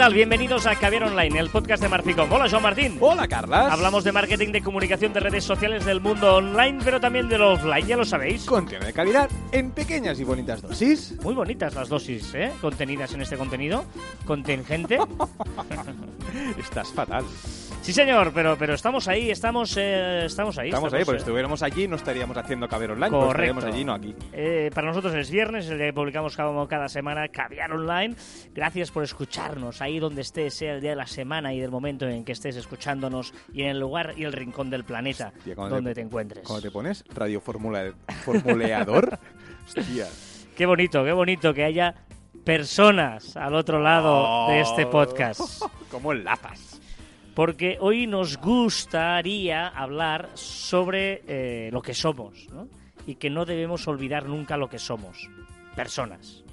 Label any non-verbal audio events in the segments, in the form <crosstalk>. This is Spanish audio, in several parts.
tal? Bienvenidos a Caviar Online, el podcast de Marficom. Hola, Joan Martín. Hola, Carlas. Hablamos de marketing, de comunicación, de redes sociales, del mundo online, pero también del offline, ya lo sabéis. Contenido de calidad en pequeñas y bonitas dosis. Muy bonitas las dosis, ¿eh? Contenidas en este contenido. Contingente. <laughs> Estás fatal. Sí, señor, pero, pero estamos ahí, estamos, eh, estamos ahí. Estamos, ahí, porque eh, si estuviéramos allí no estaríamos haciendo Caviar Online, Correcto. estaríamos allí, no aquí. Eh, para nosotros es viernes, el día que publicamos cada, cada semana Caviar Online. Gracias por escucharnos ahí donde estés, sea el día de la semana y del momento en que estés escuchándonos y en el lugar y el rincón del planeta Hostia, donde te, encuentres. Cuando te pones radio formula- formuleador, <laughs> hostia. Qué bonito, qué bonito que haya personas al otro lado de este Oh. podcast. <laughs> ¿Cómo enlazas? Porque hoy nos gustaría hablar sobre eh, lo que somos, ¿no? Y que no debemos olvidar nunca lo que somos. Personas.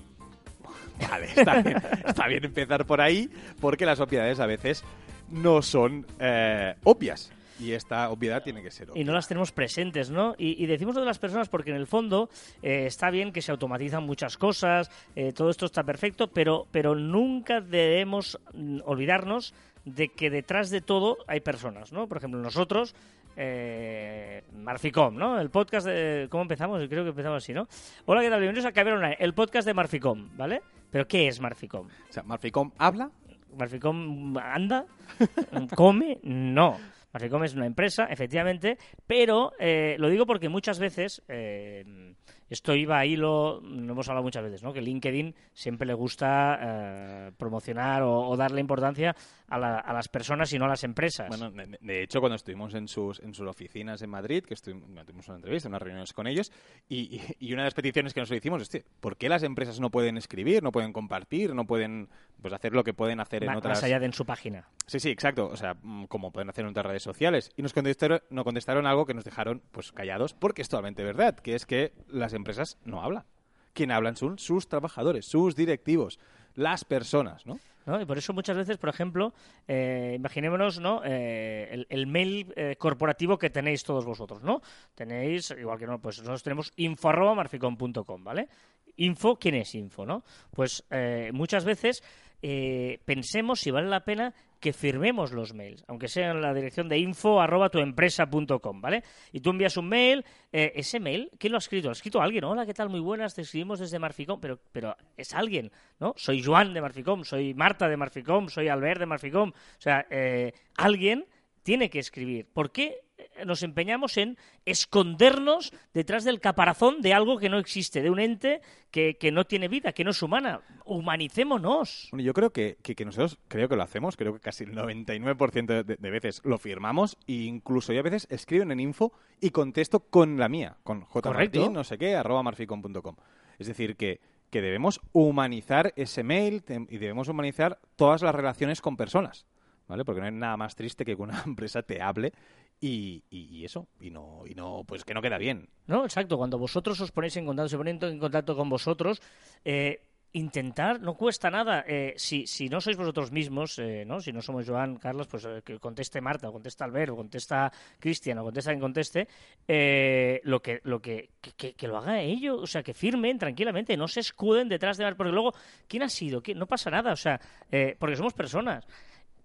Vale, está bien, está bien empezar por ahí, porque las obviedades a veces no son eh, obvias. Y esta obviedad tiene que ser obvia. y no las tenemos presentes, ¿no? Y, y decimos lo de las personas porque en el fondo eh, está bien que se automatizan muchas cosas, eh, todo esto está perfecto, pero, pero nunca debemos olvidarnos de que detrás de todo hay personas, ¿no? Por ejemplo, nosotros, eh, Marficom, ¿no? El podcast de... ¿Cómo empezamos? Creo que empezamos así, ¿no? Hola, ¿qué tal? Bienvenidos a Caber Online, el podcast de Marficom, ¿vale? ¿Pero qué es Marficom? O sea, Marficom habla, ¿Marficom anda? <laughs> ¿Come? No. Marficom es una empresa, efectivamente, pero eh, lo digo porque muchas veces, eh, esto iba a hilo, lo hemos hablado muchas veces, ¿no? que LinkedIn siempre le gusta eh, promocionar o, o darle importancia a, la- a las personas y no a las empresas. Bueno, de, de hecho, cuando estuvimos en sus, en sus oficinas en Madrid, que estuvimos, tuvimos una entrevista, unas reuniones con ellos, y, y- y una de las peticiones que nos hicimos es, "Tío, ¿por qué las empresas no pueden escribir, no pueden compartir, no pueden pues, hacer lo que pueden hacer en otras... Más allá de en su página. Sí, sí, exacto. O sea, mm, como pueden hacer en otras redes sociales. Y nos contestaron, nos contestaron algo que nos dejaron pues callados, porque es totalmente verdad, que es que las empresas no hablan. Quien hablan son sus trabajadores, sus directivos, las personas, ¿no? ¿no? Y por eso muchas veces, por ejemplo, eh, imaginémonos ¿no? Eh, el, mail eh, corporativo que tenéis todos vosotros, ¿no? Tenéis, igual que no, pues nosotros tenemos info arroba marficom.com, ¿vale? Info, ¿quién es info, no? Pues muchas veces eh, pensemos si vale la pena que firmemos los mails, aunque sea en la dirección de info arroba tuempresa.com, ¿vale? Y tú envías un mail, eh, ese mail, ¿quién lo ha escrito? Lo ha escrito alguien, hola, ¿qué tal? Muy buenas, te escribimos desde Marficom, pero, pero es alguien, ¿no? Soy Joan de Marficom, soy Marta de Marficom, soy Albert de Marficom, o sea, eh, alguien tiene que escribir. ¿Por qué nos empeñamos en escondernos detrás del caparazón de algo que no existe, de un ente que, que no tiene vida, que no es humana? Humanicémonos. Bueno, yo creo que, que, que nosotros creo que lo hacemos, creo que casi el 99% de, de veces lo firmamos e incluso yo a veces escriben en info y contesto con la mía, con jmartin, no sé qué, arroba marficom.com. Es decir, que, que debemos humanizar ese mail y debemos humanizar todas las relaciones con personas, ¿vale? Porque no hay nada más triste que que una <laughs> empresa te hable y, y- y eso, y no, y no, pues que no queda bien. No, exacto. Cuando vosotros os ponéis en contacto, se ponen en contacto con vosotros, eh, intentar, no cuesta nada. Eh, si, si no sois vosotros mismos, eh, ¿no? si no somos Joan, Carlos, pues eh, que conteste Marta, o contesta Albert, o contesta Cristian, o contesta quien conteste, eh, lo que, lo que, que, que- lo haga ellos, o sea, que firmen tranquilamente, no se escuden detrás de... Porque luego, ¿quién ha sido? ¿Quién? No pasa nada, o sea, eh, porque somos personas.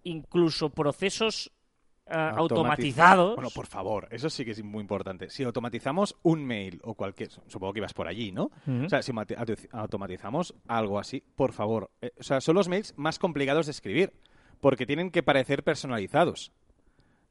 Incluso procesos ah, Automatiz- automatizados. Bueno, por favor, eso sí que es muy importante. Si automatizamos un mail o cualquier, supongo que ibas por allí, ¿no? O sea, si automatizamos algo así, por favor. eh, o sea, son los mails más complicados de escribir, porque tienen que parecer personalizados.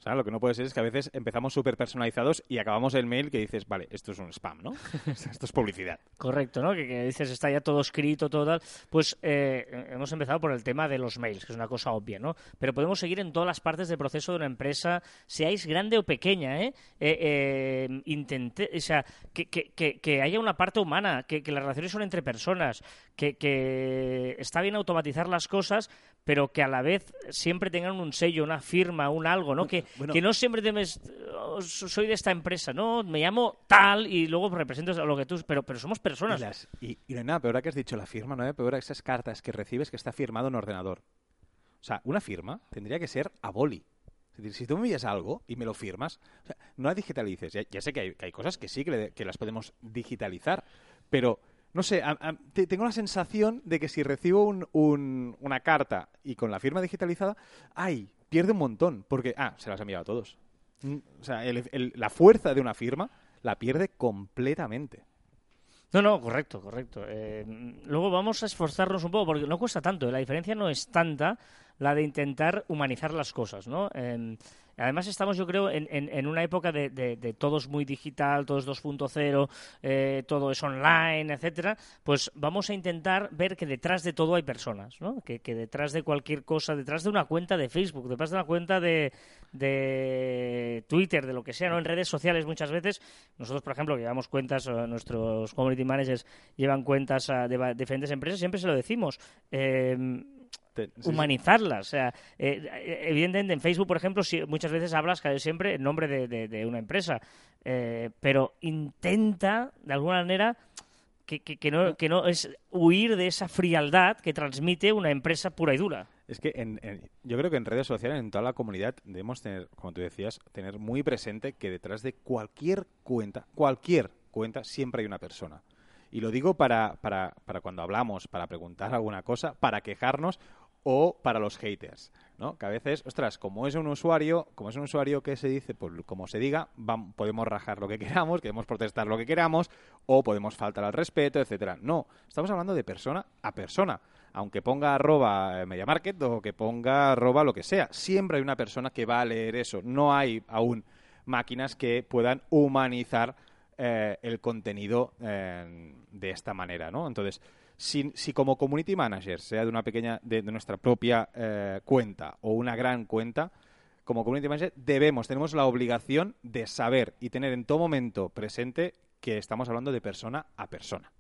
O sea, lo que no puede ser es que a veces empezamos súper personalizados y acabamos el mail que dices, vale, esto es un spam, ¿no? <laughs> esto es publicidad. Correcto, ¿no? Que, que dices está ya todo escrito, todo tal. Pues eh, hemos empezado por el tema de los mails, que es una cosa obvia, ¿no? Pero podemos seguir en todas las partes del proceso de una empresa, seáis grande o pequeña, ¿eh? eh, eh, intente- o sea, que, que- que- que haya una parte humana, que, que las relaciones son entre personas, que, que está bien automatizar las cosas, pero que a la vez siempre tengan un sello, una firma, un algo, ¿no? Que, bueno. que no siempre te mes- "Oh, soy de esta empresa, no, me llamo tal y luego represento lo que tú, pero, pero somos Y, personas. las- y- y no hay nada peor que has dicho la firma, no hay peor esas cartas que recibes que está firmado en ordenador. O sea, una firma tendría que ser a boli. Es decir, si tú me envías algo y me lo firmas, o sea, no la digitalices. Ya, ya sé que hay, que hay cosas que sí que, le- que las podemos digitalizar, pero no sé, tengo la sensación de que si recibo un- un- una carta y con la firma digitalizada, ¡ay! Pierde un montón, porque, ah, se las ha enviado a todos. Mm, O sea, el- la fuerza de una firma la pierde completamente. No, no, correcto, correcto. Eh, luego vamos a esforzarnos un poco, porque no cuesta tanto, ¿eh? la diferencia no es tanta la de intentar humanizar las cosas, ¿no? Eh, además estamos, yo creo, en, en- una época de, de- de todo es muy digital, todo es 2.0, eh, todo es online, etcétera, pues vamos a intentar ver que detrás de todo hay personas, ¿no? Que, que detrás de cualquier cosa, detrás de una cuenta de Facebook, detrás de una cuenta de, de Twitter, de lo que sea, ¿no? En redes sociales muchas veces, nosotros, por ejemplo, que llevamos cuentas, eh, nuestros community managers llevan cuentas a de diferentes empresas, siempre se lo decimos. eh, Te- sí, sí. humanizarlas. O sea, eh, eh, evidentemente en Facebook, por ejemplo, si- muchas veces hablas casi siempre en nombre de, de- de una empresa, eh, pero intenta, de alguna manera, que, que- que no, que no es huir de esa frialdad que transmite una empresa pura y dura. Es que en- en- yo creo que en redes sociales, en toda la comunidad, debemos tener, como tú decías, tener muy presente que detrás de cualquier cuenta, cualquier cuenta, siempre hay una persona. Y lo digo para, para, para cuando hablamos, para preguntar alguna cosa, para quejarnos o para los haters, ¿no? Que a veces, ostras, como es un usuario, como es un usuario que se dice, pues como se diga, podemos rajar lo que queramos, podemos protestar lo que queramos, o podemos faltar al respeto, etcétera. No, estamos hablando de persona a persona. Aunque ponga arroba eh, MediaMarket o que ponga arroba lo que sea, siempre hay una persona que va a leer eso. No hay aún máquinas que puedan humanizar eh, el contenido eh, de esta manera, ¿no? Entonces, si, como community manager, sea de una pequeña, de, nuestra propia eh, cuenta o una gran cuenta, como community manager debemos, tenemos la obligación de saber y tener en todo momento presente que estamos hablando de persona a persona.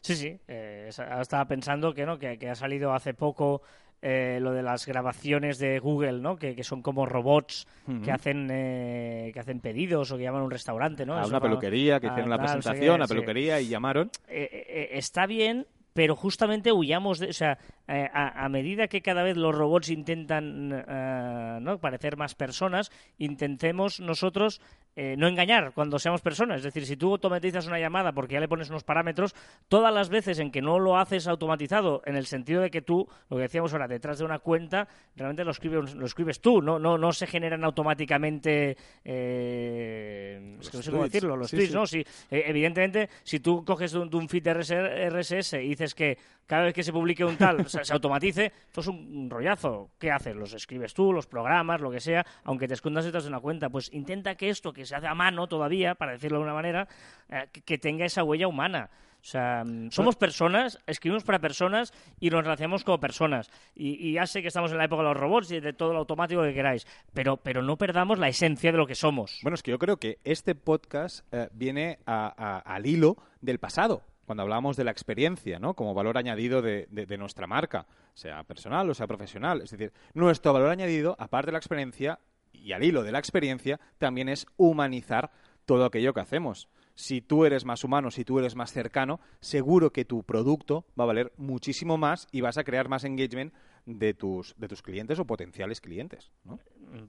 Sí, sí. estaba pensando que no que ha salido hace poco eh, lo de las grabaciones de Google, ¿no? Que, que son como robots que hacen eh, que hacen pedidos o que llaman a un restaurante, ¿no? a Eso una peluquería, que a hicieron la sé qué, presentación, a sí. peluquería y llamaron. Eh, eh, está bien, pero justamente huyamos de, o sea, eh, a, a medida que cada vez los robots intentan eh, ¿no? parecer más personas, intentemos nosotros eh, no engañar cuando seamos personas. Es decir, si tú automatizas una llamada porque ya le pones unos parámetros, todas las veces en que no lo haces automatizado, en el sentido de que tú, lo que decíamos ahora, detrás de una cuenta, realmente lo escribes, lo escribes tú, no, no, no se generan automáticamente, eh, es que no sé cómo decirlo, los Sí, tweets, sí. ¿no? Si, evidentemente, si tú coges de un, de un feed RSS y dices que cada vez que se publique un tal <laughs> se, se automatice, esto es un, rollazo. ¿Qué haces? Los escribes tú, los programas, lo que sea, aunque te escondas detrás de una cuenta. Pues intenta que esto, que se hace a mano todavía, para decirlo de una manera, eh, que, que tenga esa huella humana. O sea, mm, somos personas, escribimos para personas y nos relacionamos como personas. Y, y ya sé que estamos en la época de los robots y de todo lo automático que queráis, pero, pero no perdamos la esencia de lo que somos. Bueno, es que yo creo que este podcast eh, viene a- a- al hilo del pasado, cuando hablábamos de la experiencia, ¿no? Como valor añadido de, de- de nuestra marca, sea personal o sea profesional. Es decir, nuestro valor añadido, aparte de la experiencia y al hilo de la experiencia, también es humanizar todo aquello que hacemos. Si tú eres más humano, si tú eres más cercano, seguro que tu producto va a valer muchísimo más y vas a crear más engagement de tus, de tus clientes o potenciales clientes, ¿no?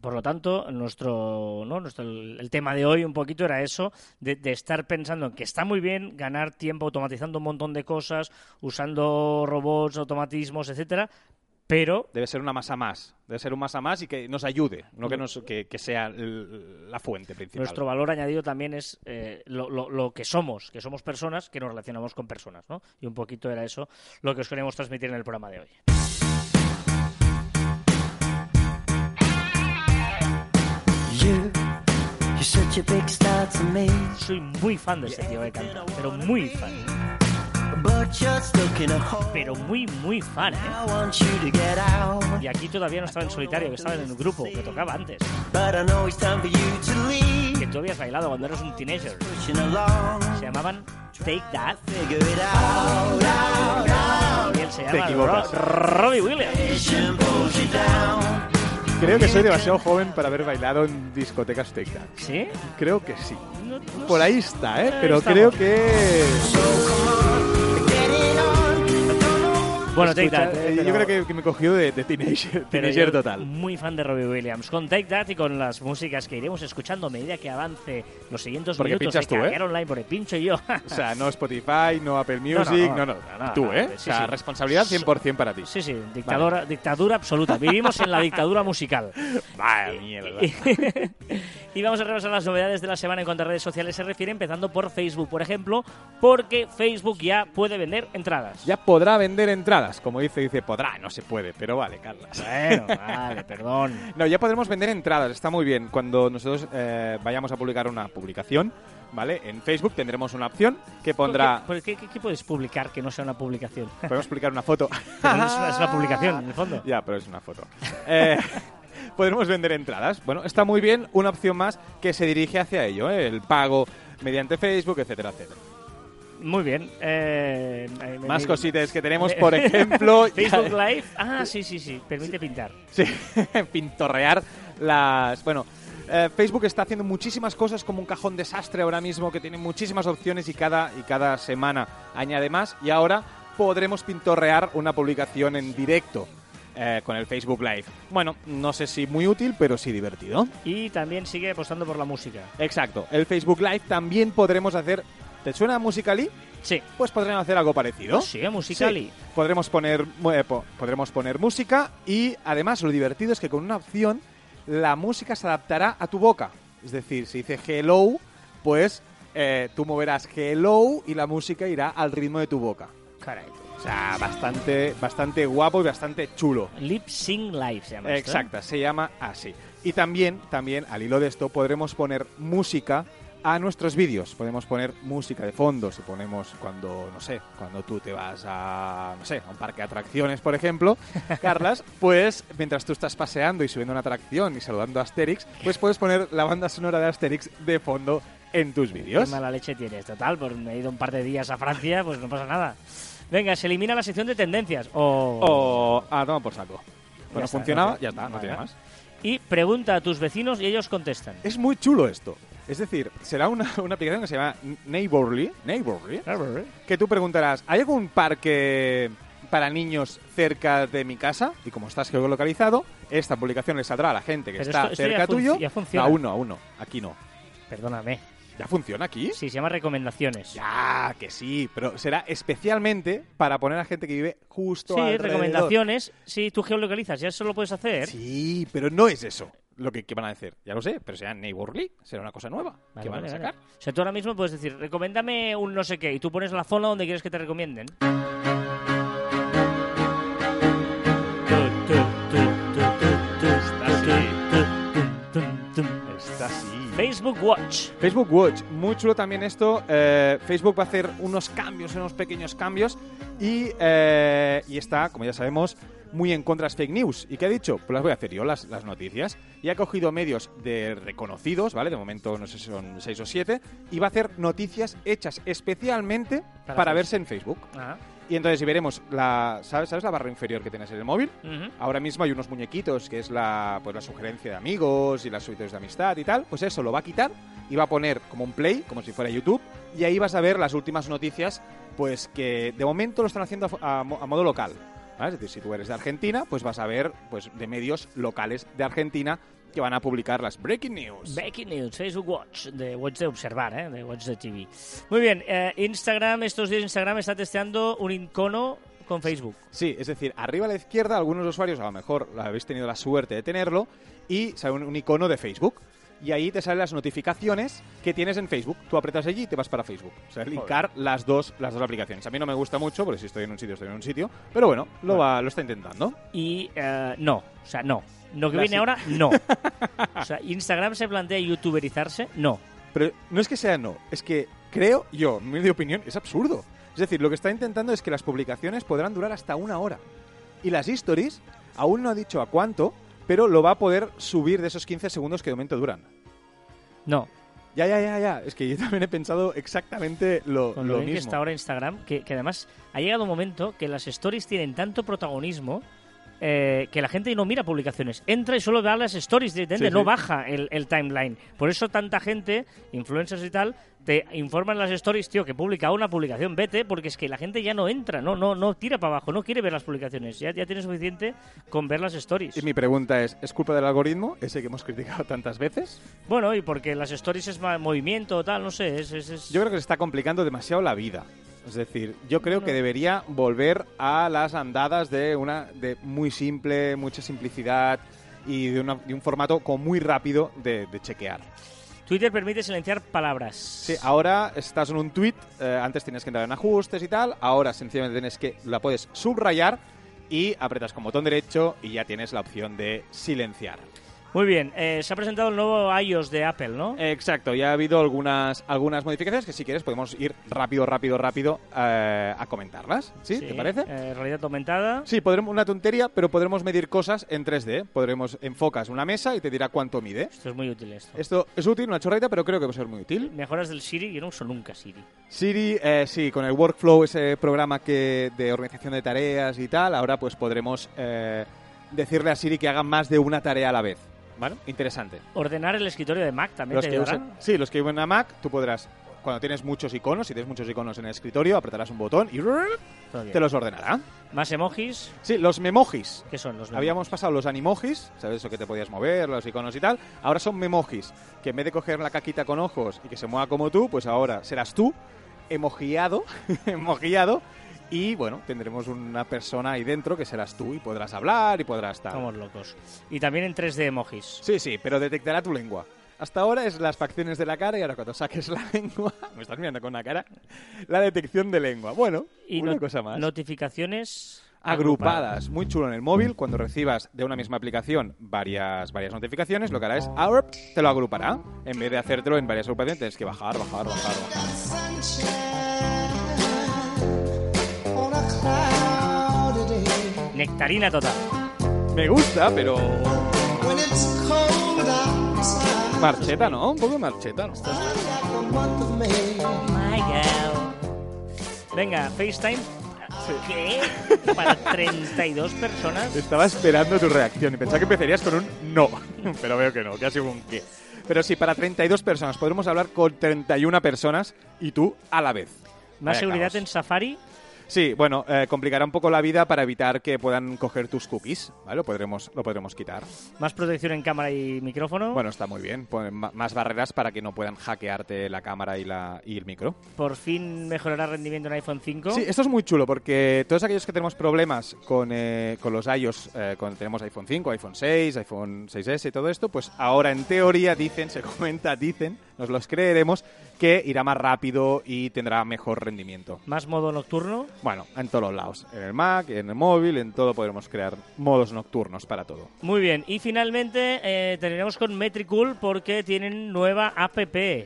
Por lo tanto, nuestro, ¿no? nuestro el, tema de hoy un poquito era eso, de, de estar pensando en que está muy bien ganar tiempo automatizando un montón de cosas, usando robots, automatismos, etcétera, pero debe ser una masa más, debe ser un masa más y que nos ayude, no que, nos, que, que sea el- la fuente principal. nuestro valor añadido también es eh, lo, lo- lo que somos, que somos personas, que nos relacionamos con personas, ¿no? Y un poquito era eso lo que os queremos transmitir en el programa de hoy. Soy muy fan de este tío que canta, pero muy fan, but you're stuck in a hole. pero muy, muy fan, ¿eh? I want you to get out, Y aquí todavía no estaba en solitario, que estaba en un grupo, que tocaba antes. but I know it's time for you to leave. Que tú habías bailado cuando eras un teenager. Pushing along, Se llamaban Take That figure it out, out, out. y él se llama Robbie Williams. Creo que soy demasiado joven para haber bailado en discotecas That. ¿Sí? Creo que sí. Por ahí está, ¿eh? Pero creo que... Bueno, Take That, eh, eh, yo pero- creo que, que me cogió de, de teenager, Pero teenager total. Muy fan de Robbie Williams. Con Take That y con las músicas que iremos escuchando a medida que avance los siguientes Porque minutos pinchas tú, ¿eh? Online, porque pincho yo. <laughs> O sea, no Spotify, no Apple Music, no, no, no. no, no, Tú, ¿eh? sí, o sea, sí. responsabilidad 100% para ti. sí, sí, dictadura, dictadura absoluta. Vivimos en la dictadura <laughs> musical. Vaya mierda. Y vamos a repasar las novedades de la semana en cuanto a redes sociales se refiere, empezando por Facebook, por ejemplo, porque Facebook ya puede vender entradas. Ya podrá vender entradas. Como dice, dice, podrá, no se puede, pero vale, Carlas. Bueno, vale, perdón. <laughs> No, ya podremos vender entradas, está muy bien. Cuando nosotros eh, vayamos a publicar una publicación, ¿vale? En Facebook tendremos una opción que pondrá... ¿Por qué, qué- qué puedes publicar que no sea una publicación? Podemos publicar una foto. <laughs> Pero no es, una, es una publicación, en el fondo. <laughs> Ya, pero es una foto. Eh, <laughs> podremos vender entradas. Bueno, está muy bien, una opción más que se dirige hacia ello, ¿eh? el pago mediante Facebook, etcétera, etcétera. Muy bien. eh, me- Más me- cositas que tenemos, <laughs> por ejemplo, <laughs> Facebook Live. Ah, sí, sí, sí. Permite pintar. Sí, pintorrear las... Bueno, eh, Facebook está haciendo muchísimas cosas como un cajón desastre ahora mismo que tiene muchísimas opciones y cada, y cada semana añade más y ahora podremos pintorrear una publicación en directo eh, con el Facebook Live. Bueno, no sé si muy útil, pero sí divertido. Y también sigue apostando por la música. Exacto, el Facebook Live también podremos hacer... ¿Te suena a Musical.ly? Sí. Pues podremos hacer algo parecido. Sí, a Musical.ly. Sí. Podremos poner, eh, po- podremos poner música y además lo divertido es que con una opción la música se adaptará a tu boca. Es decir, si dice hello, pues eh, tú moverás hello y la música irá al ritmo de tu boca. Caray. O sea, bastante, bastante guapo y bastante chulo. Lip Sync Live se llama. esto, ¿eh? Exacta, se llama así. Y también, también, al hilo de esto, podremos poner música a nuestros vídeos. Podemos poner música de fondo, si ponemos cuando, no sé, cuando tú te vas a, no sé, a un parque de atracciones, por ejemplo, <laughs> Carlas, pues mientras tú estás paseando y subiendo una atracción y saludando a Asterix, pues puedes poner la banda sonora de Asterix de fondo en tus Qué vídeos. mala leche tienes. Total, por me he ido un par de días a Francia, pues no pasa nada. Venga, se elimina la sección de tendencias. O... O, ah, no, por saco. Bueno, está, funcionaba, ya está, no Vale, tiene más. Y pregunta a tus vecinos y ellos contestan. Es muy chulo esto. Es decir, será una, una aplicación que se llama Neighborly, Neighborly, que tú preguntarás, ¿hay algún parque para niños cerca de mi casa? Y como estás geolocalizado, esta publicación le saldrá a la gente que Pero está esto- esto ya cerca tuyo. ya funciona. No, aún no, aún no. Aquí no. Perdóname. ¿Ya funciona aquí? Sí, se llama recomendaciones. Ya, que sí, pero será especialmente para poner a gente que vive justo Sí, alrededor. recomendaciones. Sí, tú geolocalizas, ya eso lo puedes hacer. Sí, pero no es eso lo que, que van a decir. Ya lo sé, pero será Neighborly, será una cosa nueva Vale, que van vale, a vale. sacar. O sea, tú ahora mismo puedes decir, recomiéndame un no sé qué, y tú pones la zona donde quieres que te recomienden. Está así. Facebook Watch. Facebook Watch, muy chulo también esto. eh, Facebook va a hacer unos cambios, unos pequeños cambios y, eh, y está, como ya sabemos, muy en contra de las fake news. ¿Y qué ha dicho? Pues las voy a hacer yo, las, las noticias. Y ha cogido medios de reconocidos, ¿vale? De momento no sé si son seis o siete. Y va a hacer noticias hechas especialmente Para para, verse en Facebook. Ah, Y entonces si veremos la, ¿sabes, ¿sabes la barra inferior que tienes en el móvil? Ahora mismo hay unos muñequitos que es la, pues, la sugerencia de amigos y las sugerencias de amistad y tal. Pues eso lo va a quitar y va a poner como un play, como si fuera YouTube. Y ahí vas a ver las últimas noticias, pues que de momento lo están haciendo a, a mo- a modo local. ¿vale? Es decir, si tú eres de Argentina, pues vas a ver pues de medios locales de Argentina que van a publicar las breaking news. Breaking News, Facebook Watch, de Watch de observar, ¿eh? de Watch de TV. Muy bien, eh, Instagram, estos días Instagram está testeando un icono con Facebook. Sí, es decir, arriba a la izquierda, algunos usuarios a lo mejor habéis tenido la suerte de tenerlo y sale un, un icono de Facebook. Y ahí te salen las notificaciones que tienes en Facebook. Tú apretas allí y te vas para Facebook. O sea, linkar las dos, las dos aplicaciones. A mí no me gusta mucho, porque si estoy en un sitio, estoy en un sitio. Pero bueno, lo, va, lo está intentando. Y eh, no, o sea, no. Lo que viene ahora, no. <laughs> O sea, Instagram se plantea youtuberizarse, no. Pero no es que sea no, es que creo yo, mi opinión, es absurdo. Es decir, lo que está intentando es que las publicaciones podrán durar hasta una hora. Y las stories, aún no ha dicho a cuánto, pero lo va a poder subir de esos 15 segundos que de momento duran. No, Ya, ya, ya, ya. Es que yo también he pensado exactamente lo, con lo, lo bien que mismo. está ahora Instagram, que, que además ha llegado un momento que las stories tienen tanto protagonismo eh, que la gente no mira publicaciones, entra y solo ve las stories directamente, Sí, no sí. baja el, el timeline. Por eso tanta gente, influencers y tal, te informan las stories, tío, que publica una publicación, vete, porque es que la gente ya no entra, no, no, no tira para abajo, no quiere ver las publicaciones, ya, ya tiene suficiente con ver las stories. Y mi pregunta es, ¿es culpa del algoritmo, ese que hemos criticado tantas veces? Bueno, y porque las stories es movimiento, tal, no sé, es... es, es- Yo creo que se está complicando demasiado la vida. Es decir, yo creo que debería volver a las andadas de una de muy simple, mucha simplicidad y de, una- de un formato como muy rápido de, de chequear. Twitter permite silenciar palabras. Sí, ahora estás en un tweet, eh, antes tienes que entrar en ajustes y tal, ahora sencillamente tienes que la puedes subrayar y apretas con botón derecho y ya tienes la opción de silenciar. Muy bien, eh, se ha presentado el nuevo iOS de Apple, ¿no? Exacto, ya ha habido algunas, algunas modificaciones que si quieres podemos ir rápido, rápido, rápido eh, a comentarlas. ¿Sí? ¿Te parece? eh, realidad aumentada. Sí, podremos una tontería, pero podremos medir cosas en 3D. Podremos enfocas una mesa y te dirá cuánto mide. Esto es muy útil esto. Esto es útil, una chorrita, pero creo que va a ser muy útil. Mejoras del Siri, yo no uso nunca Siri. Siri, eh, sí, con el workflow, ese programa que de organización de tareas y tal, ahora pues podremos eh, decirle a Siri que haga más de una tarea a la vez. ¿Vale? Interesante. Ordenar el escritorio de Mac también Los te que usan, sí, los que viven en una Mac, tú podrás, cuando tienes muchos iconos, si tienes muchos iconos en el escritorio, apretarás un botón y te los ordenará. Más emojis. Sí, los memojis. ¿Qué son los Habíamos pasado los animojis, ¿sabes eso que te podías mover, los iconos y tal? Ahora son memojis, que en vez de coger la caquita con ojos y que se mueva como tú, pues ahora serás tú, emojiado, <laughs> emojiado, y bueno, tendremos una persona ahí dentro que serás tú y podrás hablar y podrás tal. Estamos locos. Y también en 3D emojis. Sí, sí, pero detectará tu lengua. Hasta ahora es las facciones de la cara y ahora cuando saques la <laughs> lengua, me estás mirando con la cara, la detección de lengua. Bueno, Y una no- cosa más. notificaciones agrupadas. Muy chulo en el móvil. Cuando recibas de una misma aplicación varias, varias notificaciones, lo que hará es ahora te lo agrupará. En vez de hacértelo en varias agrupaciones, tienes que bajar, bajar, bajar, bajar. Nectarina total. Me gusta, pero. Marcheta, ¿no? Un poco de marcheta, ¿no? Venga, FaceTime. ¿Qué? Para 32 personas. Estaba esperando tu reacción y pensaba que empezarías con un no, pero veo que no, que ha sido un qué. Pero sí, para 32 personas, podremos hablar con 31 personas y tú a la vez. Más Vaya seguridad caos. en Safari. Sí, bueno, eh, complicará un poco la vida para evitar que puedan coger tus cookies, ¿vale? Lo podremos, lo podremos quitar. Más protección en cámara y micrófono. Bueno, está muy bien. Ponen ma- más barreras para que no puedan hackearte la cámara y, la, y el micro. Por fin mejorará rendimiento en iPhone 5. Sí, esto es muy chulo porque todos aquellos que tenemos problemas con, eh, con los iOS, eh, cuando tenemos iPhone 5, iPhone 6, iPhone 6S y todo esto, pues ahora en teoría dicen, <laughs> se comenta, dicen, nos los creeremos, que irá más rápido y tendrá mejor rendimiento. Más modo nocturno. Bueno, en todos los lados. En el Mac, en el móvil, en todo podremos crear modos nocturnos para todo. Muy bien. Y finalmente eh, terminamos con Metricool porque tienen nueva app.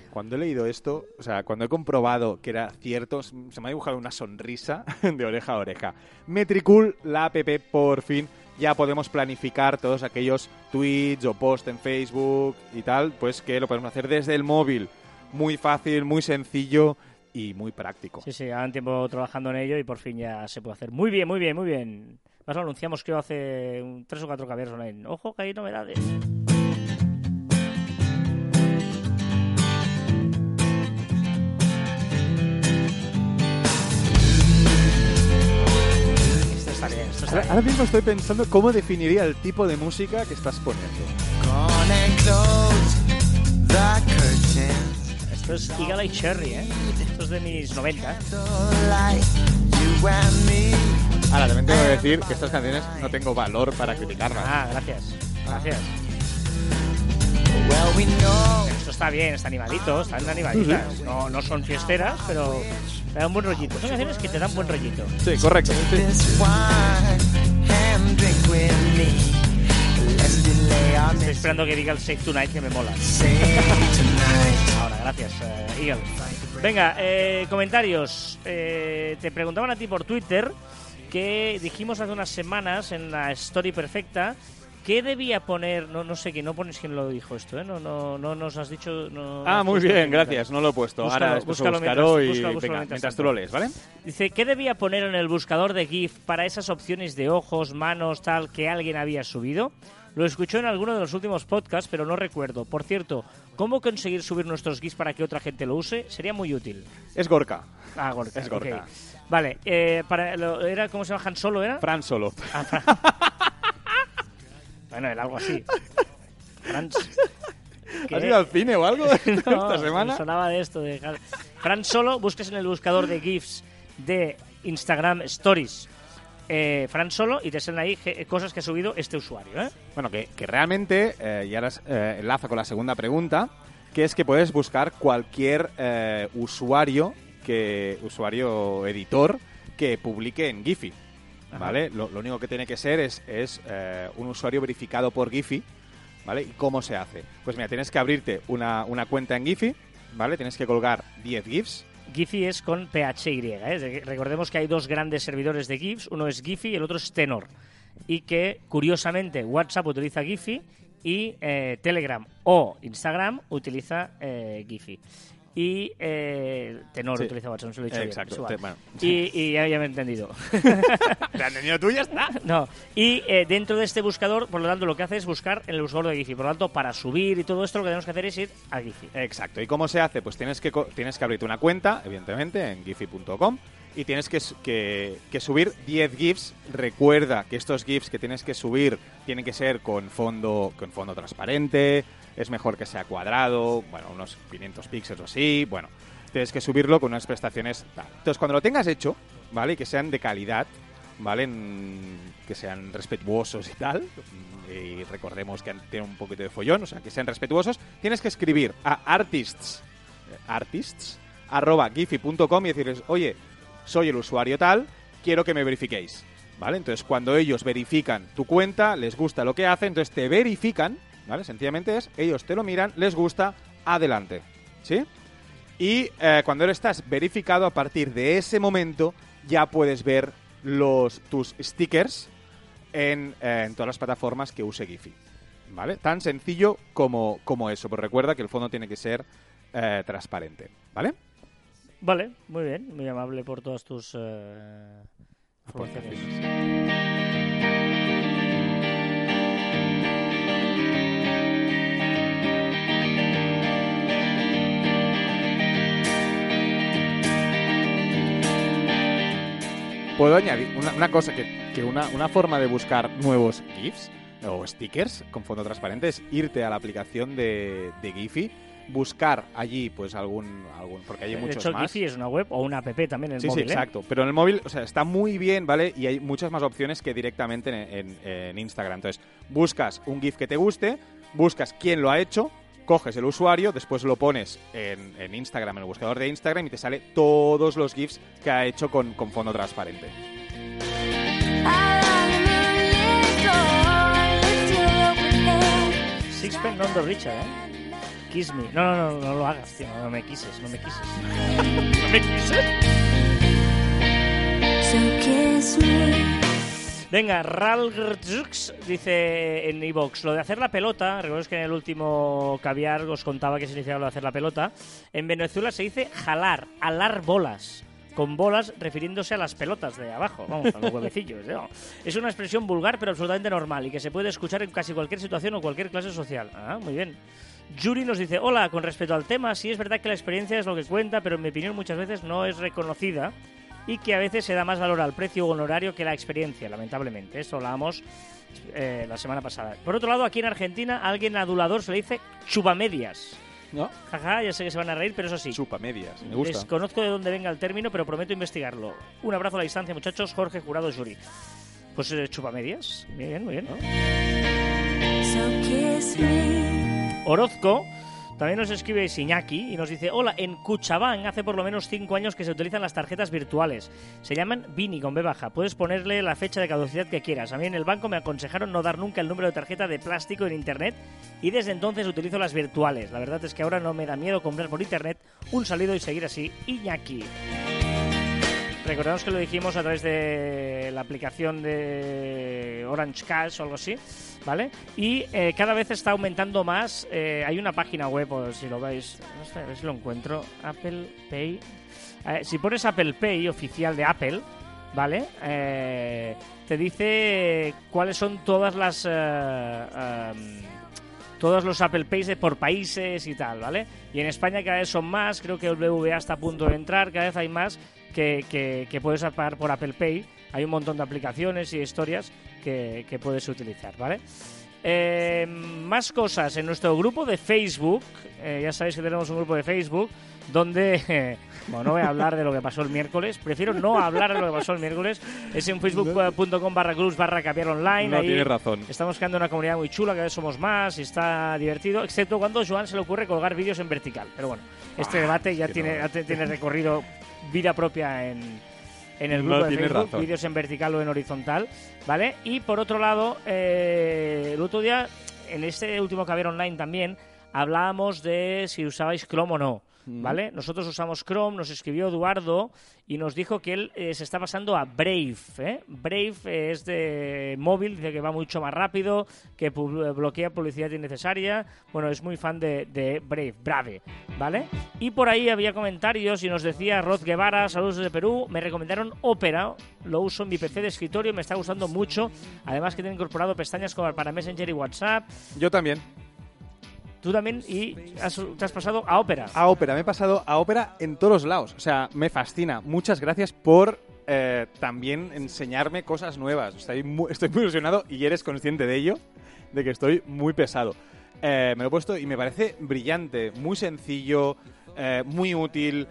Cuando he leído esto, o sea, cuando he comprobado que era cierto, se me ha dibujado una sonrisa <laughs> de oreja a oreja. Metricool, la app, por fin, ya podemos planificar todos aquellos tweets o posts en Facebook y tal, pues que lo podemos hacer desde el móvil. Muy fácil, muy sencillo y muy práctico. Sí, sí, llevan tiempo trabajando en ello y por fin ya se puede hacer. Muy bien, muy bien, muy bien. Más lo anunciamos creo hace tres o cuatro caballeros online. Ojo que hay novedades. Ahora, mismo estoy pensando cómo definiría el tipo de música que estás poniendo. Esto es Eagle Eye Cherry, ¿eh? Esto es de mis 90. Ahora, también tengo que decir que estas canciones no tengo valor para criticarlas. Ah, gracias. Gracias. Esto está bien, está animadito, están animaditas. No, no son fiesteras, pero me dan buen rollito. Son canciones que te dan buen rollito. Sí, correcto. sí. Estoy esperando que diga el Save Tonight que me mola. Ahora, gracias, eh, Eagle. Venga, eh, comentarios. Eh, te preguntaban a ti por Twitter que dijimos hace unas semanas en la Story Perfecta ¿Qué debía poner? No, no sé quién, no pones quién lo dijo esto, ¿eh? No, no, no nos has dicho. no- Ah, muy bien, gracias. No lo he puesto. Búscalo, Ahora búscalo buscaré mientras- y búscalo, búscalo venga, mientras mientras tú lo lees, ¿vale? Dice, ¿qué debía poner en el buscador de GIF para esas opciones de ojos, manos, tal, que alguien había subido? Lo escuchó en alguno de los últimos podcasts, pero no recuerdo. Por cierto, ¿cómo conseguir subir nuestros GIFs para que otra gente lo use? Sería muy útil. Es Gorka. Ah, Gorka. Es Gorka. ok. Vale, eh, para, lo- era, ¿cómo se llama? ¿Han Solo era? Fran Solo. <laughs> Bueno, era algo así. <laughs> Franz. ¿Qué? ¿Has ido al cine o algo <laughs> No, esta semana? sonaba de esto. De... Fran Solo, busques en el buscador de GIFs de Instagram Stories. Eh, Fran Solo y te salen ahí cosas que ha subido este usuario. ¿eh? Bueno, que, que realmente, eh, y ahora eh, enlaza con la segunda pregunta, que es que puedes buscar cualquier eh, usuario, que usuario editor que publique en Giphy. ¿Vale? Lo, lo único que tiene que ser es, es eh, un usuario verificado por Giphy. ¿Vale? ¿Y cómo se hace? Pues mira, tienes que abrirte una, una cuenta en Giphy, ¿vale? Tienes que colgar 10 GIFs. Giphy es con PHY. ¿eh? Recordemos que hay dos grandes servidores de GIFs. Uno es Giphy y el otro es Tenor. Y que, curiosamente, WhatsApp utiliza Giphy y eh, Telegram o Instagram utiliza eh, Giphy. Y eh, Tenor Sí. utiliza se lo he dicho Exacto. Y, y ya, ya me he entendido. <laughs> ¿Te has tenido tú ya está? <laughs> No, y eh, dentro de este buscador, por lo tanto, lo que hace es buscar en el buscador de Giphy. Por lo tanto, para subir y todo esto, lo que tenemos que hacer es ir a Giphy. Exacto. ¿Y cómo se hace? Pues tienes que, tienes que abrirte una cuenta, evidentemente, en giphy.com y tienes que, que- que subir 10 GIFs. Recuerda que estos GIFs que tienes que subir tienen que ser con fondo, con fondo transparente, es mejor que sea cuadrado, bueno, unos 500 píxeles o así, bueno. Tienes que subirlo con unas prestaciones... tal. Entonces, cuando lo tengas hecho, ¿vale? Y que sean de calidad, ¿vale? Que sean respetuosos y tal. Y recordemos que tienen un poquito de follón, o sea, que sean respetuosos. Tienes que escribir a artists, eh, artists, arroba y decirles, oye, soy el usuario tal, quiero que me verifiquéis. ¿Vale? Entonces, cuando ellos verifican tu cuenta, les gusta lo que hacen, entonces te verifican, ¿vale? Sencillamente es, ellos te lo miran, les gusta, adelante. ¿Sí? Y eh, cuando estás verificado, a partir de ese momento ya puedes ver los, tus stickers en, eh, en todas las plataformas que use Giphy. ¿Vale? Tan sencillo como, como eso. Pero recuerda que el fondo tiene que ser eh, transparente. ¿Vale? Vale, muy bien. Muy amable por todas tus eh, Puedo añadir una, una cosa, que, que una, una forma de buscar nuevos GIFs o stickers con fondo transparente es irte a la aplicación de, de Giphy, buscar allí pues algún, algún porque hay De muchos hecho, más. Giphy es una web o una app también en el Sí, móvil. sí, ¿eh? exacto. Pero en el móvil, o sea, está muy bien, ¿vale? Y hay muchas más opciones que directamente en, en- en Instagram. Entonces, buscas un GIF que te guste, buscas quién lo ha hecho, coges el usuario, después lo pones en, en Instagram, en el buscador de Instagram, y te sale todos los GIFs que ha hecho con, con fondo transparente. Sixpence None the Richer, ¿eh? Kiss me. No, no, no, no lo hagas, tío. No, me quises, no me quises. ¿No me quises? <laughs> Venga, Ralgrux dice en iVox, lo de hacer la pelota, recuerdo que en el último caviar os contaba que significa lo de hacer la pelota, en Venezuela se dice jalar, alar bolas, con bolas refiriéndose a las pelotas de abajo, vamos, a los huevecillos. ¿no? Es una expresión vulgar pero absolutamente normal y que se puede escuchar en casi cualquier situación o cualquier clase social. Ah, muy bien. Yuri nos dice, hola, con respecto al tema, sí es verdad que la experiencia es lo que cuenta, pero en mi opinión muchas veces no es reconocida y que a veces se da más valor al precio o honorario que la experiencia, lamentablemente. Esto hablábamos eh, la semana pasada. Por otro lado, aquí en Argentina, a alguien adulador se le dice chupamedias. ¿No? Jaja, ya sé que se van a reír, pero eso sí. Chupa medias, me gusta. Desconozco de dónde venga el término, pero prometo investigarlo. Un abrazo a la distancia, muchachos. Jorge Jurado Yuri. Pues eh, chupamedias. Muy bien, muy bien. Orozco también nos escribe Siñaki y nos dice, hola, en Cuchabán hace por lo menos 5 años que se utilizan las tarjetas virtuales. Se llaman Vini con B baja. Puedes ponerle la fecha de caducidad que quieras. A mí en el banco me aconsejaron no dar nunca el número de tarjeta de plástico en internet y desde entonces utilizo las virtuales. La verdad es que ahora no me da miedo comprar por internet. Un saludo y seguir así. Iñaki. Recordamos que lo dijimos a través de la aplicación de Orange Cash o algo así. ¿Vale? Y eh, cada vez está aumentando más. eh, hay una página web, o si lo veis, no sé, a ver si lo encuentro, Apple Pay. Eh, si pones Apple Pay oficial de Apple, ¿vale? Te dice cuáles son todas las... em, todos los Apple Pays por países y tal, ¿vale? Y en España cada vez son más, creo que el BBVA está a punto de entrar, cada vez hay más que, que, que puedes pagar por Apple Pay. Hay un montón de aplicaciones y historias que, que puedes utilizar, ¿vale? Eh, más cosas en nuestro grupo de Facebook. eh, ya sabéis que tenemos un grupo de Facebook donde, eh, <laughs> bueno, no voy a hablar de lo que pasó el miércoles. Prefiero no hablar de lo que pasó el miércoles. Es en facebook.com barra cruz barra capiar online. No Ahí tienes razón. Estamos creando una comunidad muy chula, cada vez somos más y está divertido, excepto cuando a Joan se le ocurre colgar vídeos en vertical. Pero bueno, este Ah, debate ya tiene, no. ya tiene recorrido vida propia en, en el No grupo de Facebook, vídeos en vertical o en horizontal, ¿vale? Y por otro lado, eh, el otro día, en este último Caber Online también, hablábamos de si usabais Chrome o no. ¿Vale? Nosotros usamos Chrome, nos escribió Eduardo y nos dijo que él eh, se está pasando a Brave. ¿eh? Brave es de móvil, dice que va mucho más rápido, que pu- eh, bloquea publicidad innecesaria. Bueno, es muy fan de, de Brave, Brave, ¿vale? Y por ahí había comentarios y nos decía Rod Guevara, saludos desde Perú, me recomendaron Opera, lo uso en mi PC de escritorio, me está gustando mucho. Además que tiene incorporado pestañas como para Messenger y WhatsApp. Yo también. Tú también y has- te has pasado a Opera. A ópera, me he pasado a ópera en todos los lados. O sea, me fascina. Muchas gracias por eh, también enseñarme cosas nuevas. Estoy muy, estoy muy ilusionado y eres consciente de ello, de que estoy muy pesado. Eh, me lo he puesto y me parece brillante, muy sencillo, eh, muy útil.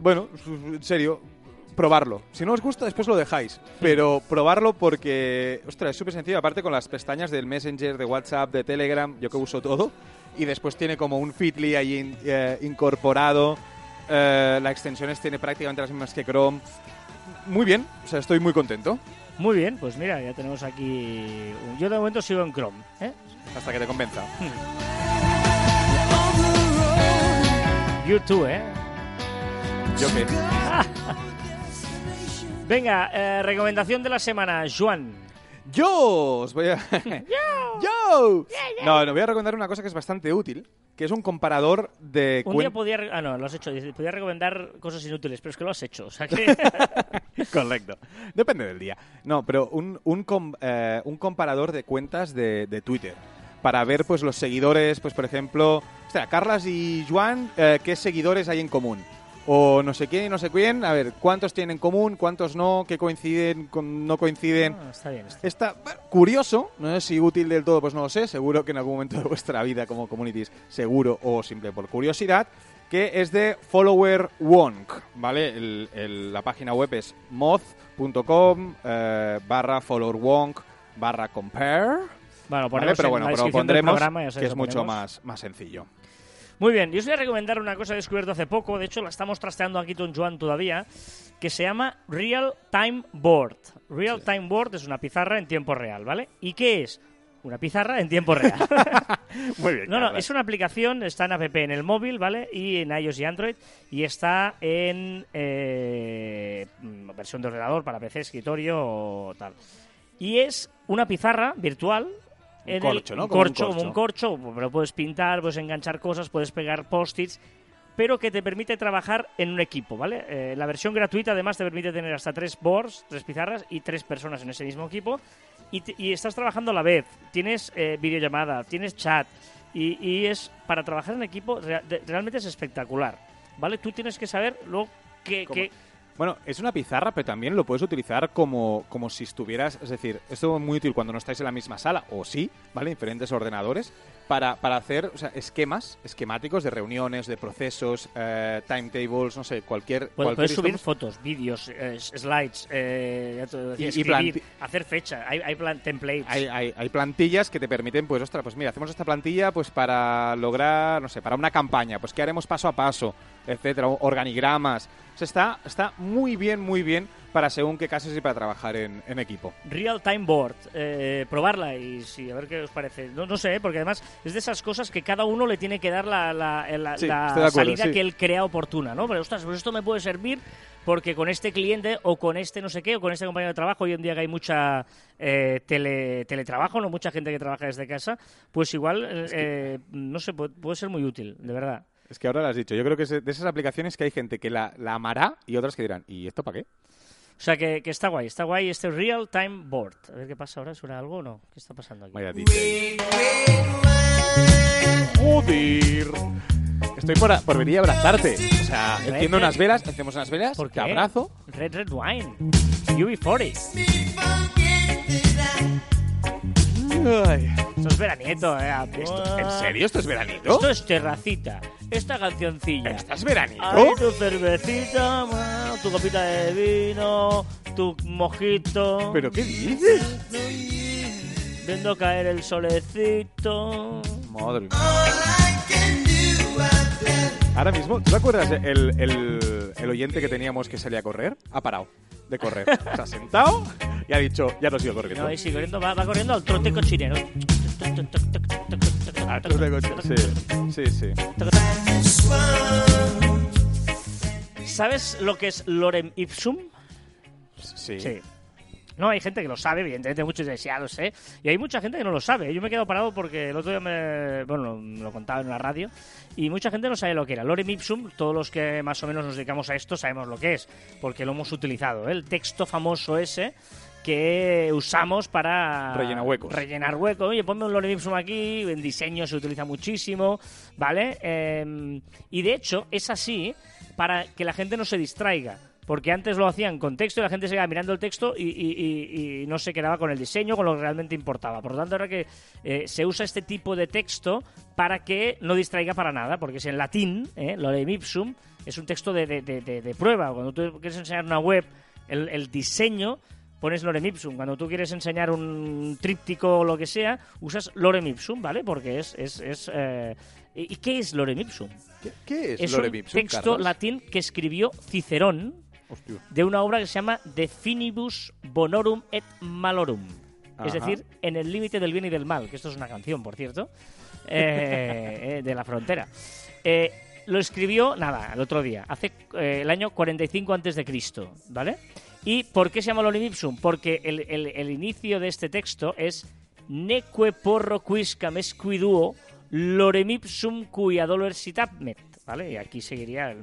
Bueno, en serio, probarlo. Si no os gusta, después lo dejáis. Pero probarlo porque, ostras, es súper sencillo. Aparte con las pestañas del Messenger, de WhatsApp, de Telegram, yo que uso todo. Y después tiene como un Fitly ahí in- eh, incorporado. Eh, las extensiones tiene prácticamente las mismas que Chrome. Muy bien, o sea, estoy muy contento. Muy bien, pues mira, ya tenemos aquí... Yo de momento sigo en Chrome, ¿eh? Hasta que te convenza. YouTube, ¿eh? Yo qué. <laughs> Venga, eh, recomendación de la semana, Juan. Yo os voy a... <laughs> ¡Yo! No, no voy a recomendar una cosa que es bastante útil, que es un comparador de... Un día podía... Ah, no, lo has hecho. Podía recomendar cosas inútiles, pero es que lo has hecho. O sea que... <laughs> Correcto. Depende del día. No, pero un, un, com- eh, un comparador de cuentas de, de Twitter. Para ver, pues, los seguidores, pues, por ejemplo... O sea, Carlas y Juan, eh, ¿qué seguidores hay en común? O no sé quién y no sé quién. A ver, ¿cuántos tienen en común? ¿Cuántos no? ¿Qué coinciden? con- ¿No coinciden? Ah, está bien. está- Está bueno, curioso, no sé si útil del todo, pues no lo sé, seguro que en algún momento de vuestra vida como communities, seguro o simple por curiosidad, que es de Follower Wonk, ¿vale? El- el- la página web es moz.com eh, barra Follower Wonk barra compare, Bueno, ¿vale? pero en bueno, pero pondremos, programa, que es mucho más, más sencillo. Muy bien, yo os voy a recomendar una cosa que he descubierto hace poco, de hecho la estamos trasteando aquí con Joan todavía, que se llama Real Time Board. Real Time Board es una pizarra en tiempo real, ¿vale? ¿Y qué es? Una pizarra en tiempo real. <laughs> Muy bien. No, no, es una aplicación, está en app en el móvil, ¿vale? Y en iOS y Android. Y está en eh, versión de ordenador para PC, escritorio o tal. Y es una pizarra virtual. Un en corcho, el, ¿no? Un Como un corcho, como un corcho, pero puedes pintar, puedes enganchar cosas, puedes pegar post-its, pero que te permite trabajar en un equipo, ¿vale? Eh, la versión gratuita además te permite tener hasta tres boards, tres pizarras y tres personas en ese mismo equipo y, te- y estás trabajando a la vez. Tienes eh, videollamada, tienes chat y, y es para trabajar en equipo de- realmente es espectacular, ¿vale? Tú tienes que saber luego que- Bueno, es una pizarra, pero también lo puedes utilizar como, como si estuvieras, es decir, esto es muy útil cuando no estáis en la misma sala, o sí, ¿vale? Diferentes ordenadores, para, para hacer o sea, esquemas, esquemáticos de reuniones, de procesos, eh, timetables, no sé, cualquier... cualquier puedes subir fotos, vídeos, eh, slides, eh, decía, Y- escribir, hacer fecha, hay, hay plan- templates. Hay, hay, hay plantillas que te permiten, pues, ostras, pues mira, hacemos esta plantilla pues para lograr, no sé, para una campaña, pues qué haremos paso a paso, etcétera, organigramas. O sea, está, está muy bien, muy bien para según qué casos y para trabajar en, en equipo. Real Time Board, eh, probarla y sí, a ver qué os parece. No, no sé, porque además es de esas cosas que cada uno le tiene que dar la, la- la- Sí, la estoy de acuerdo, salida sí. que él crea oportuna, ¿no? Pero ostras, pues esto me puede servir porque con este cliente o con este no sé qué o con este compañero de trabajo, hoy en día que hay mucha eh, tele- teletrabajo, no mucha gente que trabaja desde casa, pues igual, eh, eh, no sé, puede, puede ser muy útil, de verdad. Es que ahora lo has dicho. Yo creo que es de esas aplicaciones que hay gente que la, la amará y otras que dirán, ¿y esto para qué? O sea que, que está guay, está guay este Real Time Board. A ver qué pasa ahora, ¿suena algo o no? ¿Qué está pasando aquí? Vaya DJ. Joder. Estoy por, a- por venir a abrazarte. O sea, enciendo unas velas, encendemos unas velas, ¿Por te qué? abrazo. Red Red Wine. UB40. Ay. Esto es veranieto, eh. ¿Esto- ¿En serio esto es veranito? Esto es terracita. Esta cancioncilla. ¿Estás veranito? Ay, tu cervecita, ma, tu copita de vino, tu mojito. ¿Pero qué dices? Viendo caer el solecito. Madre mía. Ahora mismo, ¿tú te acuerdas el, el, el oyente que teníamos que salía a correr? Ha parado de correr. Se ha sentado y ha dicho, ya no sigo corriendo. No, y sigue corriendo, va, va corriendo al trote cochinero. Tú de coche. Sí, sí, sí. ¿Sabes lo que es Lorem Ipsum? Sí. Sí. No, hay gente que lo sabe, evidentemente muchos dicen, "Sí, ya lo sé. Y hay mucha gente que no lo sabe. Yo me he quedado parado porque el otro día me, bueno, me lo contaba en una radio y mucha gente no sabe lo que era. Lorem Ipsum, todos los que más o menos nos dedicamos a esto sabemos lo que es, porque lo hemos utilizado. ¿eh? El texto famoso ese que usamos para Rellenar huecos. rellenar huecos. Oye, ponme un lorem ipsum aquí, en diseño se utiliza muchísimo, ¿vale? Eh, y de hecho es así para que la gente no se distraiga. Porque antes lo hacían con texto y la gente se quedaba mirando el texto y, y- y- y no se quedaba con el diseño, con lo que realmente importaba. Por lo tanto, ahora que eh, se usa este tipo de texto para que no distraiga para nada, porque es en latín, ¿eh? lorem ipsum, es un texto de, de- de- de- de prueba. Cuando tú quieres enseñar una web, el, el diseño pones lorem ipsum. Cuando tú quieres enseñar un tríptico o lo que sea, usas lorem ipsum, ¿vale? Porque es... es, es, eh, ¿Y qué es lorem ipsum? ¿Qué, qué es, Es Lorem un Ipsum, texto Carlos? latín que escribió Cicerón Hostia. de una obra que se llama De Finibus Bonorum et Malorum. Es decir, en el límite del bien y del mal, que esto es una canción, por cierto, eh, <laughs> eh, de la frontera. Eh, lo escribió, nada, el otro día, hace eh, el año 45 antes de Cristo, ¿vale? ¿Y por qué se llama Lorem Ipsum? Porque el, el- el inicio de este texto es Neque porro quiscam esquiduo lorem ipsum cui adolor sitapmet, ¿vale? Y aquí seguiría el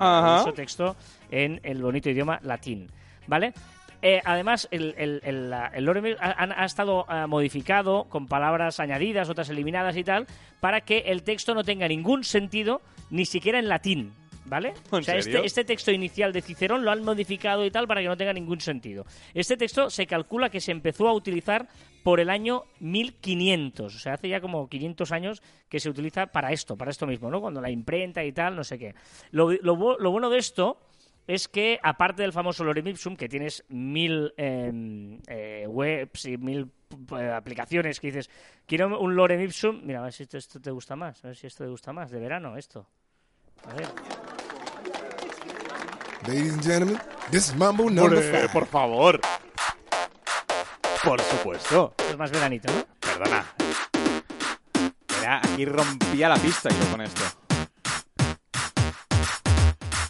texto en el bonito idioma latín, ¿vale? Eh, además, el, el, el, ha, estado ah, modificado con palabras añadidas, otras eliminadas y tal, para que el texto no tenga ningún sentido, ni siquiera en latín, ¿vale? ¿En o sea, serio? este, este texto inicial de Cicerón lo han modificado y tal para que no tenga ningún sentido. Este texto se calcula que se empezó a utilizar por el año 1500, o sea, hace ya como 500 años que se utiliza para esto, para esto mismo, ¿no? Cuando la imprenta y tal, no sé qué. Lo, lo lo bueno de esto es que, aparte del famoso Lorem Ipsum, que tienes mil eh, eh, webs y mil eh, aplicaciones que dices, quiero un Lorem Ipsum, mira, a ver si esto, esto te gusta más, a ver si esto te gusta más, de verano, esto. A ver. Ladies and gentlemen, this is Mambo number por favor. Por supuesto. Esto es más veranito, ¿no? Perdona. Mira, aquí rompía la pista yo con esto.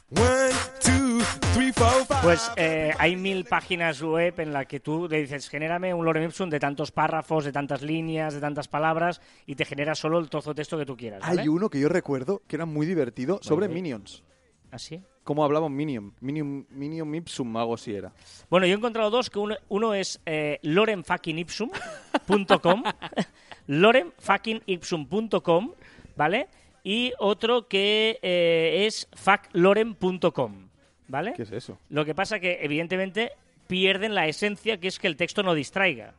One, two, three, four, five. Pues eh, hay mil páginas web en las que tú le dices, genérame un lorem ipsum de tantos párrafos, de tantas líneas, de tantas palabras, y te genera solo el trozo de texto que tú quieras. ¿vale? Hay uno que yo recuerdo que era muy divertido sobre. Minions. ¿Así? ¿Cómo hablaba Minion? Minion, Minion Ipsum, algo así era. Bueno, yo he encontrado dos, que uno, uno es eh, loremfuckingipsum.com, <laughs> ¿vale? Y otro que eh, es fucklorem.com, ¿vale? ¿Qué es eso? Lo que pasa que, evidentemente, pierden la esencia, que es que el texto no distraiga.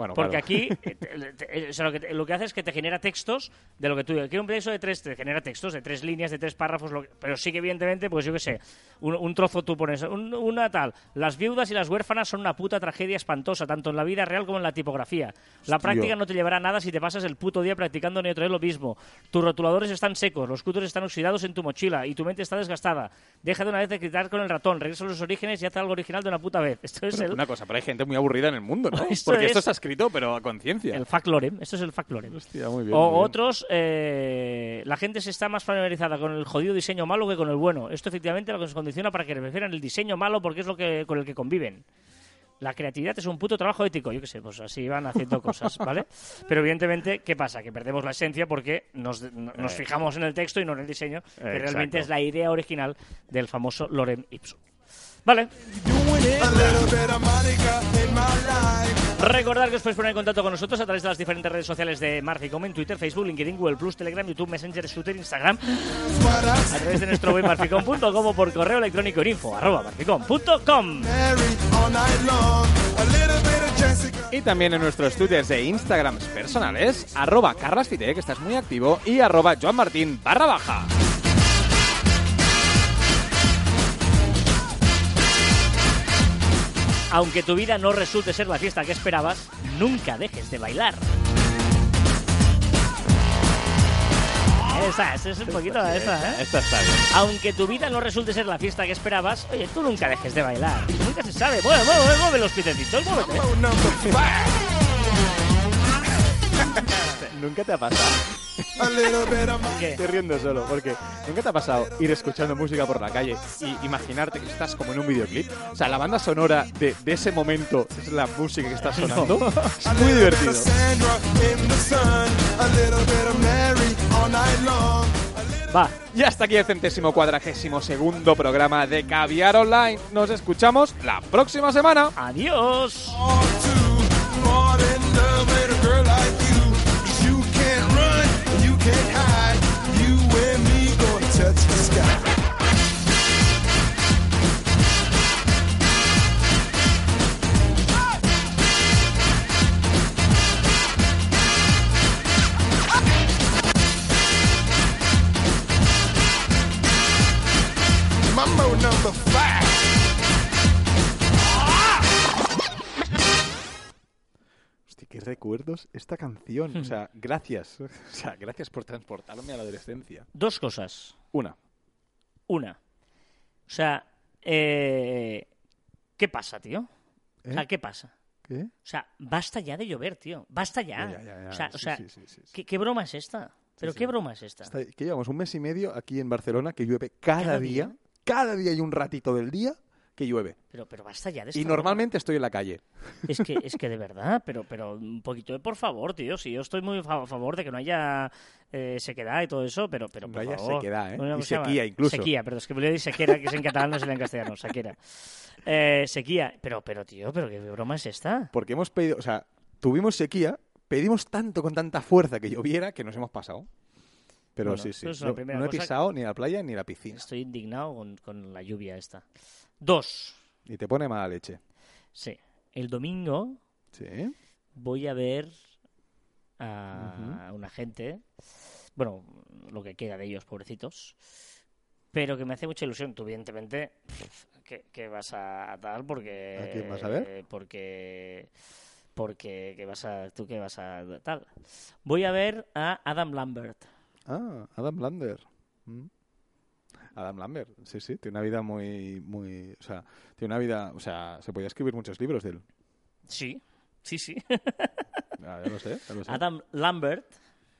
Bueno, Porque claro. aquí <laughs> o sea, lo, que, te- lo que hace es que te genera textos de lo que tú Quiero un texto de tres, te genera textos de tres líneas, de tres párrafos, lo que- pero sí que evidentemente, pues yo qué sé, un, un trozo tú pones, un- una tal, las viudas y las huérfanas son una puta tragedia espantosa, tanto en la vida real como en la tipografía. La Hostia. práctica no te llevará a nada si te pasas el puto día practicando ni otra vez lo mismo. Tus rotuladores están secos, los cúteres están oxidados en tu mochila y tu mente está desgastada. Deja de una vez de gritar con el ratón, regresa a los orígenes y haz algo original de una puta vez. Esto es el, Una cosa, pero hay gente muy aburrida en el mundo, ¿no? <laughs> Esto Porque esto es- está escrito, pero a conciencia. el fact lorem. Esto es el fact lorem. Hostia, muy bien. O muy bien. otros, eh, la gente se está más familiarizada con el jodido diseño malo que con el bueno. Esto efectivamente lo que nos condiciona para que prefieran el diseño malo porque es lo que con el que conviven. La creatividad es un puto trabajo ético, yo qué sé, pues así van haciendo <laughs> cosas, ¿vale? Pero evidentemente, ¿qué pasa? Que perdemos la esencia porque nos, no- nos Eh. fijamos en el texto y no en el diseño, que Exacto. realmente es la idea original del famoso Lorem Ipsum. Vale, Recordad que os podéis poner en contacto con nosotros a través de las diferentes redes sociales de Marficom en Twitter, Facebook, LinkedIn, Google Plus, Telegram, YouTube, Messenger, Shooter, Instagram, a través de nuestro web marficom.com o por correo electrónico en info arroba marficom.com. Y también en nuestros twitters de Instagrams personales, arroba carlasfite, que estás muy activo, y arroba joanmartin barra baja. Aunque tu vida no resulte ser la fiesta que esperabas, nunca dejes de bailar. Esa, esa es un poquito esa, ¿eh? Esta está bien. Aunque tu vida no resulte ser la fiesta que esperabas, oye, tú nunca dejes de bailar. Nunca se sabe. Mueve, mueve, mueve los piececitos, muévete. <laughs> Nunca te ha pasado. ¿Qué? Estoy riendo solo, porque nunca te ha pasado ir escuchando música por la calle y imaginarte que estás como en un videoclip. O sea, la banda sonora de, de ese momento es la música que está sonando. Es muy divertido. Va, Y hasta aquí el centésimo cuadragésimo segundo programa de Caviar Online. Nos escuchamos la próxima semana. adiós. Qué recuerdos esta canción. O sea, gracias. <laughs> O sea, gracias por transportarme a la adolescencia. Dos cosas. Una. Una. O sea, eh, ¿qué pasa, tío? O sea, ¿Eh? ¿qué pasa? ¿Qué? O sea, basta ya de llover, tío. Basta ya. Ya, ya, ya, o sea, o sea sí, sí. ¿qué, qué broma es esta? ¿Pero qué broma es esta? Está- que llevamos un mes y medio aquí en Barcelona que llueve cada, ¿Cada día. día? Cada día hay un ratito del día que llueve. Pero, pero basta ya de Y normalmente estoy en la calle. Es que, <laughs> es que de verdad, pero, pero un poquito de por favor, tío. Si yo estoy muy a favor de que no haya eh, sequedad y todo eso, pero, pero No por haya favor. sequedad, ¿eh? Y sequía incluso. Sequía, pero es que me voy a sequera, que es en catalán, no es en castellano. Sequera. Eh, sequía. Pero, pero, tío, pero qué broma es esta. Porque hemos pedido, o sea, tuvimos sequía, pedimos tanto con tanta fuerza que lloviera que nos hemos pasado. Pero Bueno, sí, sí. es No, no he pisado ni la playa ni la piscina. Estoy indignado con, con la lluvia esta. Dos. Y te pone mala leche. Sí. El domingo Sí. voy a ver a una gente, bueno, lo que queda de ellos, pobrecitos, pero que me hace mucha ilusión. Tú, evidentemente, que, que vas a tal porque... ¿A quién vas a ver? Porque... Porque que vas a... ¿Tú qué vas a tal? Voy a ver a Adam Lambert. Ah, Adam Lambert. Mm. Adam Lambert, sí, sí, tiene una vida muy, muy, o sea, tiene una vida, o sea, se podía escribir muchos libros de él. Sí, sí, sí. <laughs> Ah, ya lo sé, ya lo sé. Adam Lambert.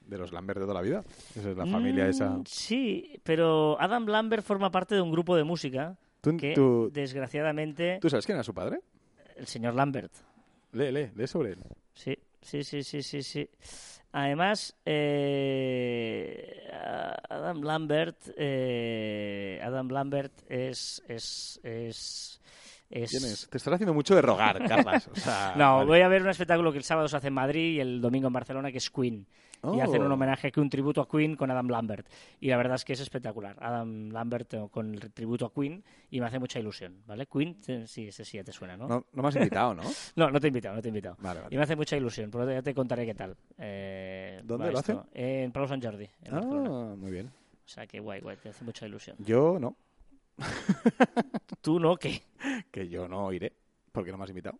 De los Lambert de toda la vida. Esa es la familia Mm, esa. Sí, pero Adam Lambert forma parte de un grupo de música ¿Tú, que, tú- desgraciadamente, ¿tú sabes quién era su padre? el señor Lambert. Lee, lee, lee sobre él. Sí, sí, sí, sí, sí, sí. Además, eh, Adam Lambert, eh, Adam Lambert es, es, es Es... Tienes- Te estás haciendo mucho de rogar, Carlas. O sea, <laughs> No, vale. voy a ver un espectáculo que el sábado se hace en Madrid y el domingo en Barcelona, que es Queen. Y Oh. hacen un homenaje, que un tributo a Queen con Adam Lambert. Y la verdad es que es espectacular. Adam Lambert eh, con el tributo a Queen y me hace mucha ilusión, ¿vale? Queen, eh, sí, ese sí ya te suena, ¿no? No, no me has invitado, ¿no? <laughs> No, no te he invitado, no te he invitado. Vale, vale. Y me hace mucha ilusión, pero ya te contaré qué tal. Eh, ¿Dónde lo esto. En Palau Sant Jordi, en Ah, Barcelona. muy bien. O sea que guay, guay, te hace mucha ilusión. Yo no. ¿Tú no? ¿Qué? <laughs> Que yo no iré. Porque no me has invitado.